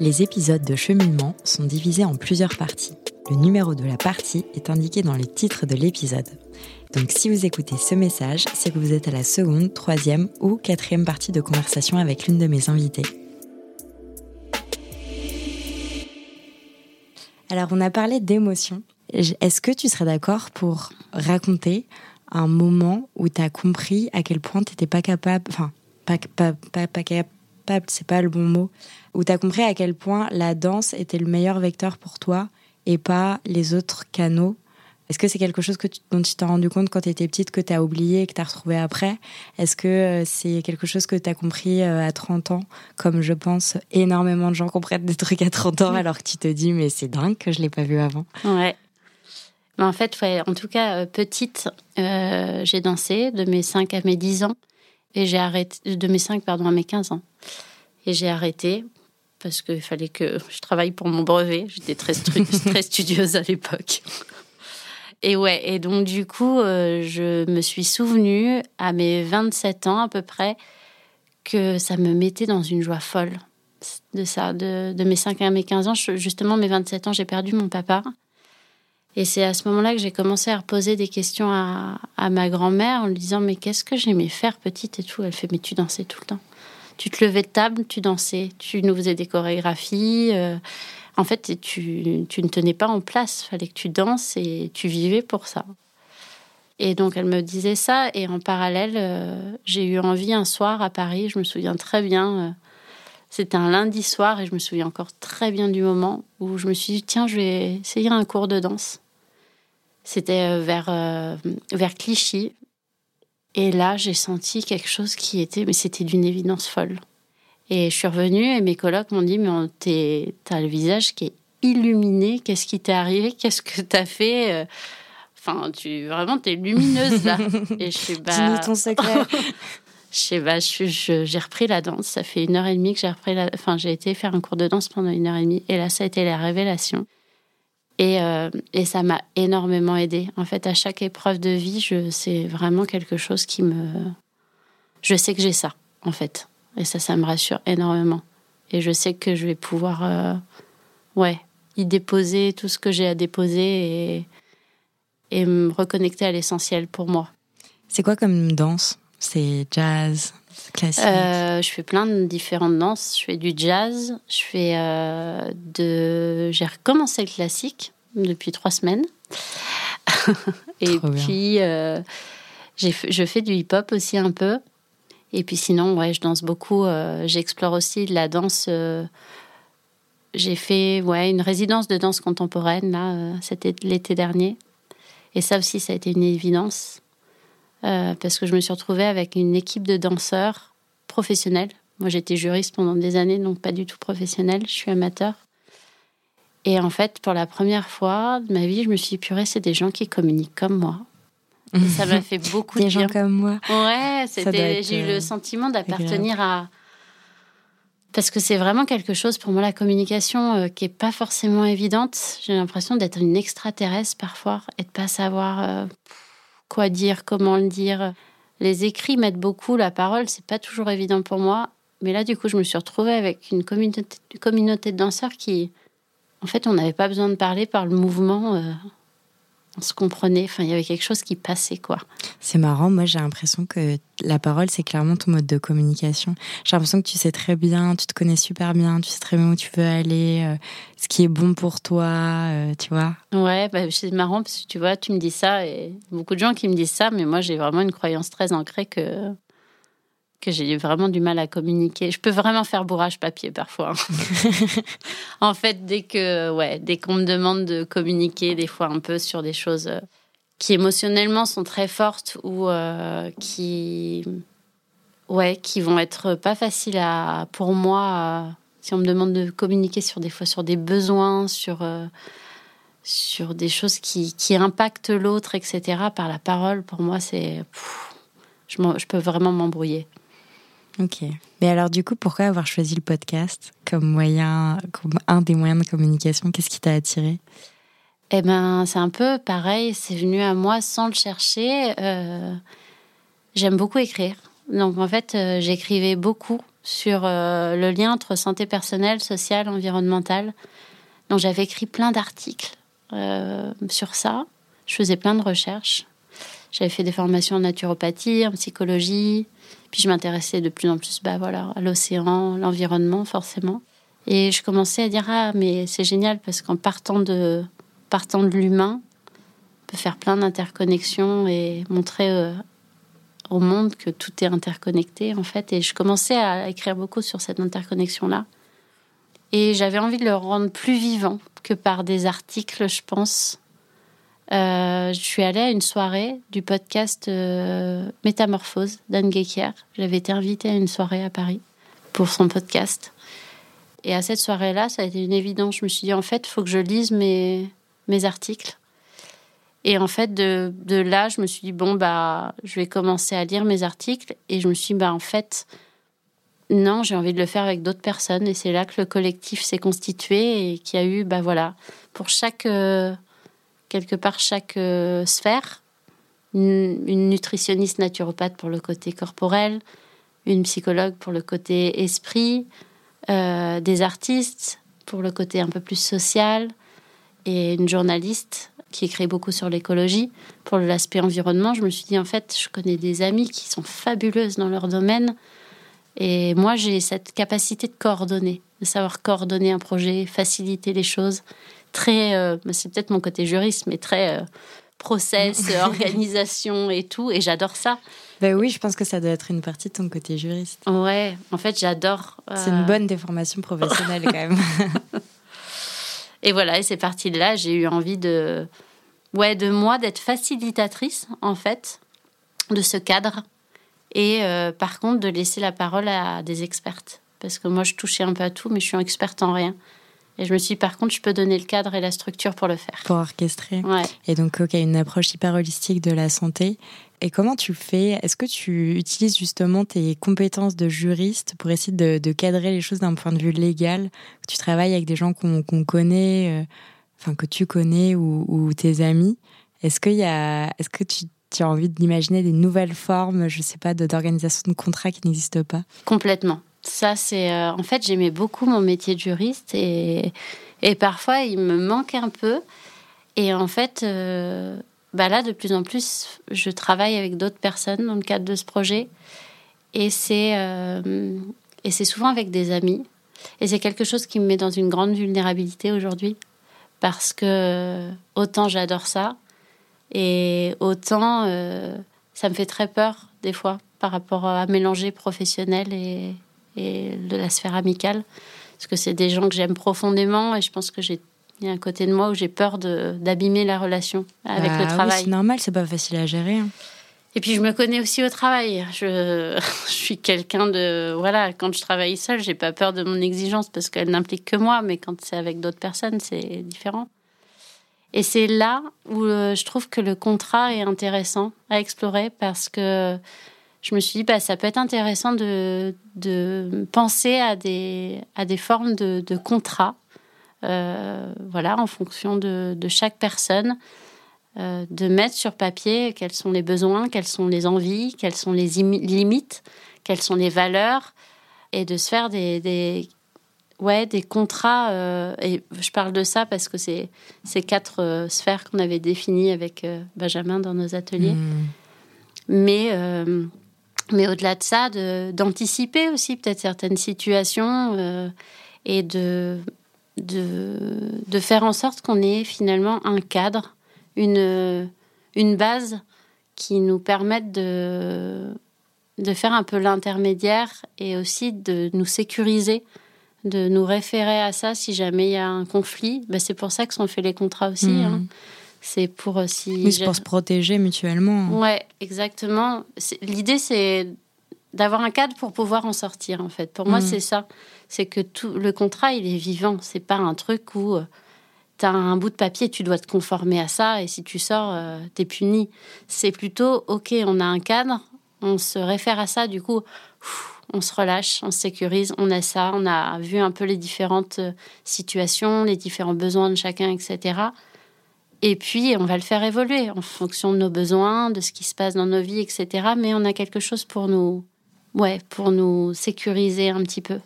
Les épisodes de cheminement sont divisés en plusieurs parties. Le numéro de la partie est indiqué dans le titre de l'épisode. Donc si vous écoutez ce message, c'est que vous êtes à la seconde, troisième ou quatrième partie de conversation avec l'une de mes invitées. Alors on a parlé d'émotions. Est-ce que tu serais d'accord pour raconter un moment où tu as compris à quel point tu n'étais pas capable, pas, pas, pas, pas capable, c'est pas le bon mot, où tu as compris à quel point la danse était le meilleur vecteur pour toi et pas les autres canaux. Est-ce que c'est quelque chose que dont tu t'es rendu compte quand tu étais petite, que tu as oublié et que tu as retrouvé après? Est-ce que euh, c'est quelque chose que tu as compris euh, à 30 ans, comme je pense énormément de gens comprennent des trucs à 30 ans alors que tu te dis mais c'est dingue que je l'ai pas vu avant. Ouais, en fait, en tout cas, euh, petite, euh, j'ai dansé de mes 5 à mes 10 ans. Et j'ai arrêté, de mes 5, pardon, à mes 15 ans. Et j'ai arrêté parce qu'il fallait que je travaille pour mon brevet. J'étais très, très studieuse à l'époque. Et ouais, et donc du coup, euh, je me suis souvenue à mes 27 ans à peu près que ça me mettait dans une joie folle de ça, de, de mes 5 à mes 15 ans. justement, mes 27 ans, j'ai perdu mon papa. Et c'est à ce moment-là que j'ai commencé à reposer des questions à, ma grand-mère en lui disant Mais qu'est-ce que j'aimais faire petite et tout? Elle fait Mais tu dansais tout le temps. Tu te levais de table, tu dansais. Tu nous faisais des chorégraphies. Euh, en fait, tu, ne tenais pas en place. Fallait que tu danses et tu vivais pour ça. Et donc, elle me disait ça. Et en parallèle, euh, j'ai eu envie un soir à Paris, je me souviens très bien. Euh, c'était un lundi soir et je me souviens encore très bien du moment où je me suis dit tiens, je vais essayer un cours de danse. C'était euh, vers, euh, vers Clichy. Et là, j'ai senti quelque chose qui était, mais c'était d'une évidence folle. Et je suis revenue et mes colocs m'ont dit mais t'as le visage qui est illuminé. Qu'est-ce qui t'est arrivé? Qu'est-ce que t'as fait? Enfin, tu vraiment t'es lumineuse là. Et je suis bah. Dis-nous ton secret. Je sais pas, j'ai repris la danse. Ça fait une heure et demie que j'ai repris la. Enfin, j'ai été faire un cours de danse pendant une heure et demie. Et là, ça a été la révélation. Et, euh, et ça m'a énormément aidé. En fait, à chaque épreuve de vie, c'est vraiment quelque chose qui me. Je sais que j'ai ça, en fait. Et ça, ça me rassure énormément. Et je sais que je vais pouvoir. Euh, ouais, y déposer tout ce que j'ai à déposer et, et me reconnecter à l'essentiel pour moi. C'est quoi comme danse? C'est jazz, classique euh, Je fais plein de différentes danses. Je fais du jazz. Je fais euh, de. J'ai recommencé le classique depuis trois semaines. Et puis, euh, je fais du hip-hop aussi un peu. Et puis sinon, ouais, je danse beaucoup. J'explore aussi la danse. J'ai fait ouais, une résidence de danse contemporaine là, c'était l'été dernier. Et ça aussi, ça a été une évidence. Euh, parce que je me suis retrouvée avec une équipe de danseurs professionnels. Moi, j'étais juriste pendant des années, donc pas du tout professionnelle, je suis amateur. Et en fait, pour la première fois de ma vie, je me suis dit, purée, c'est des gens qui communiquent comme moi. ça m'a fait beaucoup de bien. Des gens comme moi. Ouais, c'était, j'ai eu le euh, sentiment d'appartenir à. Parce que c'est vraiment quelque chose, pour moi, la communication, euh, qui est pas forcément évidente. J'ai l'impression d'être une extraterrestre parfois et de pas savoir quoi dire, comment le dire. Les écrits m'aident beaucoup, la parole, c'est pas toujours évident pour moi. Mais là, du coup, je me suis retrouvée avec une communauté, communauté de danseurs qui, en fait, on n'avait pas besoin de parler par le mouvement. Euh, on se comprenait. Enfin, il y avait quelque chose qui passait, quoi. C'est marrant. Moi, j'ai l'impression que la parole, c'est clairement ton mode de communication. J'ai l'impression que tu sais très bien, tu te connais super bien, tu sais très bien où tu veux aller, euh, ce qui est bon pour toi, euh, tu vois. Ouais, bah, c'est marrant parce que tu vois, tu me dis ça et beaucoup de gens qui me disent ça, mais moi, j'ai vraiment une croyance très ancrée que que j'ai vraiment du mal à communiquer. Je peux vraiment faire bourrage papier parfois. en fait, dès que, ouais, dès qu'on me demande de communiquer, des fois un peu sur des choses euh, qui émotionnellement sont très fortes ou euh, qui, ouais, qui vont être pas faciles à, pour moi. si on me demande de communiquer sur des fois sur des besoins, sur euh, sur des choses qui, qui impactent l'autre, etc. Par la parole, pour moi, c'est, je peux vraiment m'embrouiller. Ok. Mais alors, du coup, pourquoi avoir choisi le podcast comme moyen, comme un des moyens de communication? Qu'est-ce qui t'a attiré? Eh ben, c'est un peu pareil. C'est venu à moi sans le chercher. Euh, j'aime beaucoup écrire. Donc en fait, euh, j'écrivais beaucoup sur euh, le lien entre santé personnelle, sociale, environnementale. Donc j'avais écrit plein d'articles sur ça. Je faisais plein de recherches. J'avais fait des formations en naturopathie, en psychologie. Puis je m'intéressais de plus en plus bah, voilà, à l'océan, l'environnement forcément. Et je commençais à dire ah mais c'est génial parce qu'en partant de partant de l'humain, on peut faire plein d'interconnexions et montrer euh, au monde que tout est interconnecté en fait. Et je commençais à écrire beaucoup sur cette interconnexion là. Et j'avais envie de le rendre plus vivant que par des articles, je pense. Euh, je suis allée à une soirée du podcast euh, Métamorphose d'Anne Gekier. J'avais été invitée à une soirée à Paris pour son podcast. Et à cette soirée-là, ça a été une évidence. Je me suis dit, en fait, il faut que je lise mes, mes articles. Et en fait, de, de, là, je me suis dit, bon, bah, je vais commencer à lire mes articles. Et je me suis dit, bah, en fait, non, j'ai envie de le faire avec d'autres personnes. Et c'est là que le collectif s'est constitué et qu'il y a eu, bah voilà, pour chaque, euh, quelque part, chaque euh, sphère, une, nutritionniste naturopathe pour le côté corporel, une psychologue pour le côté esprit, euh, des artistes pour le côté un peu plus social et une journaliste qui écrit beaucoup sur l'écologie pour l'aspect environnement. Je me suis dit, en fait, je connais des amis qui sont fabuleuses dans leur domaine et moi, j'ai cette capacité de coordonner, de savoir coordonner un projet, faciliter les choses. Très, euh, c'est peut-être mon côté juriste, mais très euh, process, organisation et tout. Et j'adore ça. Ben oui, je pense que ça doit être une partie de ton côté juriste. Ouais, en fait, j'adore. Euh... C'est une bonne déformation professionnelle quand même. et voilà, et c'est parti de là. J'ai eu envie de, ouais, de moi d'être facilitatrice en fait de ce cadre et euh, par contre de laisser la parole à des expertes. Parce que moi, je touchais un peu à tout, mais je suis experte en rien. Et je me suis dit, par contre, je peux donner le cadre et la structure pour le faire. Pour orchestrer. Ouais. Et donc, ok, une approche hyper holistique de la santé. Et comment tu fais? Est-ce que tu utilises justement tes compétences de juriste pour essayer de, de cadrer les choses d'un point de vue légal? Tu travailles avec des gens qu'on qu connaît, euh, enfin que tu connais ou, ou tes amis. Est-ce qu'il y a, est-ce que tu tu as envie d'imaginer des nouvelles formes, je sais pas, d'organisation de, de contrats qui n'existent pas? Complètement. Ça, c'est. Euh, en fait, j'aimais beaucoup mon métier de juriste et, parfois, il me manquait un peu. Et en fait, euh, bah là, de plus en plus, je travaille avec d'autres personnes dans le cadre de ce projet. Et c'est, euh, et c'est souvent avec des amis. Et c'est quelque chose qui me met dans une grande vulnérabilité aujourd'hui. Parce que autant j'adore ça, et autant, ça me fait très peur des fois par rapport à mélanger professionnel et, et de la sphère amicale. Parce que c'est des gens que j'aime profondément et je pense que j'ai il y a un côté de moi où j'ai peur d'abîmer la relation avec bah, le travail. Oui, c'est normal, c'est pas facile à gérer. Hein. Et puis je me connais aussi au travail. Je, je suis quelqu'un de voilà, quand je travaille seule, j'ai pas peur de mon exigence parce qu'elle n'implique que moi, mais quand c'est avec d'autres personnes, c'est différent. Et c'est là où euh, je trouve que le contrat est intéressant à explorer parce que je me suis dit, bah, ça peut être intéressant de, de penser à des, à des formes de, de contrat, euh, voilà, en fonction de, de chaque personne, euh, de mettre sur papier quels sont les besoins, quelles sont les envies, quelles sont les limites, quelles sont les valeurs, et de se faire des, des ouais, des contrats. Euh, et je parle de ça parce que c'est ces quatre euh, sphères qu'on avait définies avec euh, Benjamin dans nos ateliers. Mmh. Mais, mais au-delà de ça, d'anticiper aussi peut-être certaines situations euh, et de, de, de, faire en sorte qu'on ait finalement un cadre, une, une base qui nous permette de, de faire un peu l'intermédiaire et aussi de nous sécuriser de nous référer à ça si jamais il y a un conflit. Ben, c'est pour ça que sont fait les contrats aussi. Mmh. Hein. C'est pour euh, si. Oui, c'est pour se protéger mutuellement. Ouais, exactement. L'idée, c'est d'avoir un cadre pour pouvoir en sortir, en fait. Pour mmh. moi, c'est ça. C'est que tout le contrat, il est vivant. C'est pas un truc où euh, tu as un bout de papier, tu dois te conformer à ça, et si tu sors, euh, tu es puni. C'est plutôt, OK, on a un cadre, on se réfère à ça, du coup. On se relâche, on se sécurise, on a ça, on a vu un peu les différentes euh, situations, les différents besoins de chacun, etc. Et puis, on va le faire évoluer en fonction de nos besoins, de ce qui se passe dans nos vies, etc. Mais on a quelque chose pour nous, ouais, pour nous sécuriser un petit peu.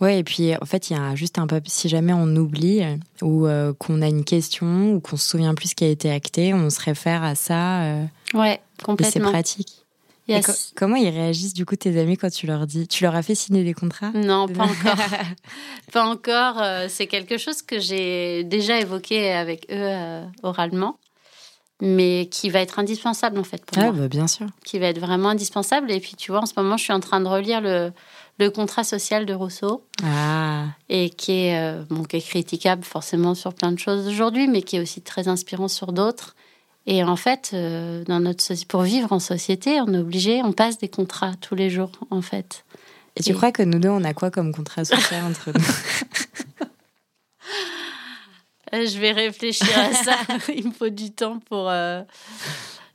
Ouais, et puis en fait, il y a juste un peu, si jamais on oublie ou euh, qu'on a une question ou qu'on se souvient plus ce qui a été acté, on se réfère à ça. Euh, ouais, complètement. C'est pratique. Comment ils réagissent du coup tes amis quand tu leur dis Tu leur as fait signer des contrats? Non, pas encore. pas encore. Euh, c'est quelque chose que j'ai déjà évoqué avec eux oralement mais qui va être indispensable en fait pour ah, Bah, bien sûr. Qui va être vraiment indispensable. Et puis tu vois, en ce moment, je suis en train de relire le, le contrat social de Rousseau, ah. et qui est, euh, bon, qui est critiquable forcément sur plein de choses aujourd'hui, mais qui est aussi très inspirant sur d'autres. Et en fait, euh, dans notre pour vivre en société, on est obligé, on passe des contrats tous les jours, en fait. Et tu crois que nous deux, on a quoi comme contrat social entre nous? Euh, je vais réfléchir à ça. Il me faut du temps pour. Euh,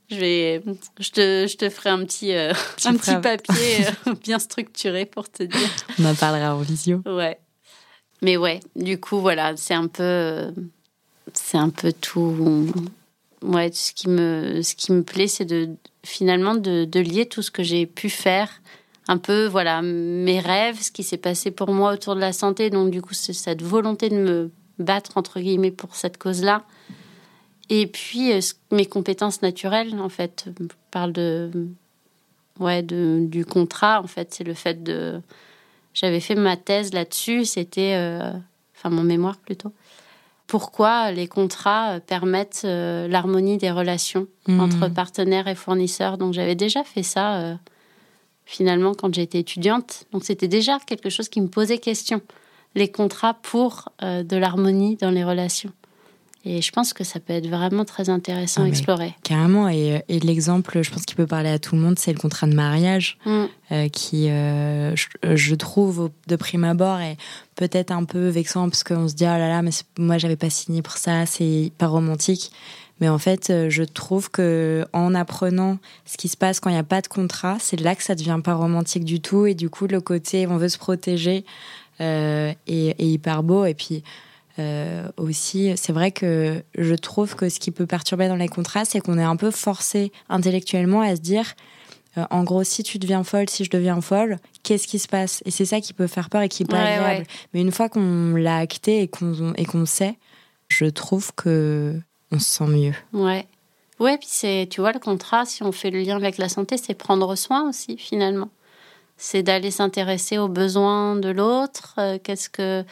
je vais, je te, je te ferai un petit, euh, un petit papier bien structuré pour te dire. On en parlera en visio. Ouais. Mais ouais, du coup, voilà, c'est un peu, c'est un peu tout. Ouais, ce qui me, ce qui me plaît, c'est de finalement de, lier tout ce que j'ai pu faire un peu voilà mes rêves, ce qui s'est passé pour moi autour de la santé. Donc du coup, c'est cette volonté de me battre entre guillemets pour cette cause-là. Et puis euh, mes compétences naturelles, en fait, je parle de ouais de, du contrat. En fait, c'est le fait de j'avais fait ma thèse là-dessus. C'était euh, enfin mon mémoire plutôt. Pourquoi les contrats permettent euh, l'harmonie des relations mmh. entre partenaires et fournisseurs. Donc j'avais déjà fait ça finalement quand j'étais étudiante. Donc c'était déjà quelque chose qui me posait question les contrats pour euh, de l'harmonie dans les relations. Et je pense que ça peut être vraiment très intéressant à ah, explorer. Carrément. Et, et l'exemple, je pense qu'il peut parler à tout le monde, c'est le contrat de mariage, mm. euh, qui, euh, je, trouve, de prime abord, est peut-être un peu vexant parce qu'on se dit, oh là là, mais moi, j'avais pas signé pour ça, c'est pas romantique. Mais en fait, je trouve que en apprenant ce qui se passe quand il n'y a pas de contrat, c'est là que ça devient pas romantique du tout. Et du coup, le côté, on veut se protéger, euh, et, hyper beau. Et puis euh, aussi, c'est vrai que je trouve que ce qui peut perturber dans les contrats, c'est qu'on est un peu forcé intellectuellement à se dire euh, en gros, si tu deviens folle, si je deviens folle, qu'est-ce qui se passe? Et c'est ça qui peut faire peur et qui est pas agréable. Mais une fois qu'on l'a acté et qu'on et qu'on sait, je trouve que on se sent mieux. Ouais. Ouais, puis c'est, tu vois, le contrat, si on fait le lien avec la santé, c'est prendre soin aussi, finalement c'est d'aller s'intéresser aux besoins de l'autre. Euh, qu'est-ce que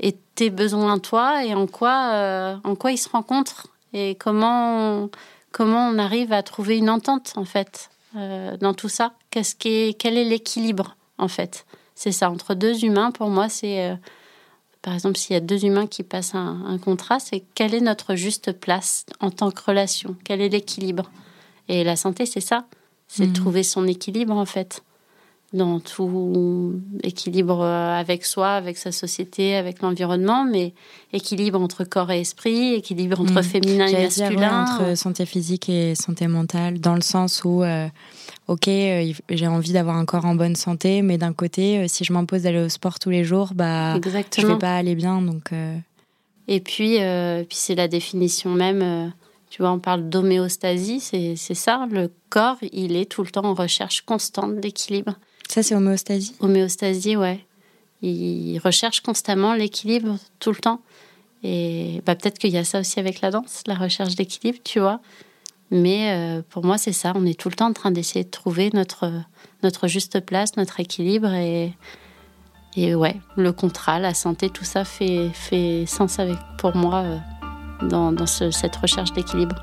et tes besoins toi et en quoi euh, en quoi ils se rencontrent et comment on, comment on arrive à trouver une entente en fait euh, dans tout ça. Qu'est-ce qui quel est l'équilibre en fait? C'est ça entre deux humains. Pour moi, c'est par exemple s'il y a deux humains qui passent un, un contrat, c'est quelle est notre juste place en tant que relation? Quel est l'équilibre? Et la santé, c'est ça. C'est de mmh. trouver son équilibre en fait dans tout équilibre avec soi, avec sa société, avec l'environnement, mais équilibre entre corps et esprit, équilibre entre mm. féminin et masculin. entre santé physique et santé mentale, dans le sens où, euh, ok, euh, j'ai envie d'avoir un corps en bonne santé, mais d'un côté, euh, si je m'impose d'aller au sport tous les jours, bah, Exactement. je vais pas aller bien. Donc, Et puis, puis c'est la définition même. tu vois, on parle d'homéostasie, c'est ça. Le corps, il est tout le temps en recherche constante d'équilibre. Ça, c'est homéostasie Homéostasie, ouais. Il recherche constamment l'équilibre tout le temps. Et bah, peut-être qu'il y a ça aussi avec la danse, la recherche d'équilibre, tu vois. Mais euh, pour moi, c'est ça. On est tout le temps en train d'essayer de trouver notre, notre juste place, notre équilibre. Et, et ouais, le contrat, la santé, tout ça fait, fait sens avec, pour moi euh, dans, dans cette recherche d'équilibre.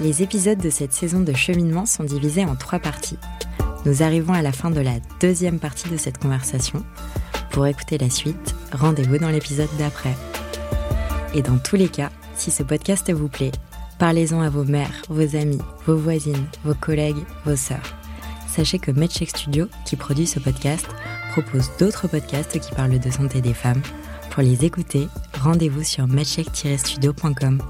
Les épisodes de cette saison de cheminement sont divisés en trois parties. Nous arrivons à la fin de la deuxième partie de cette conversation. Pour écouter la suite, rendez-vous dans l'épisode d'après. Et dans tous les cas, si ce podcast vous plaît, parlez-en à vos mères, vos amis, vos voisines, vos collègues, vos sœurs. Sachez que MedCheck Studio, qui produit ce podcast, propose d'autres podcasts qui parlent de santé des femmes. Pour les écouter, rendez-vous sur medcheck-studio.com.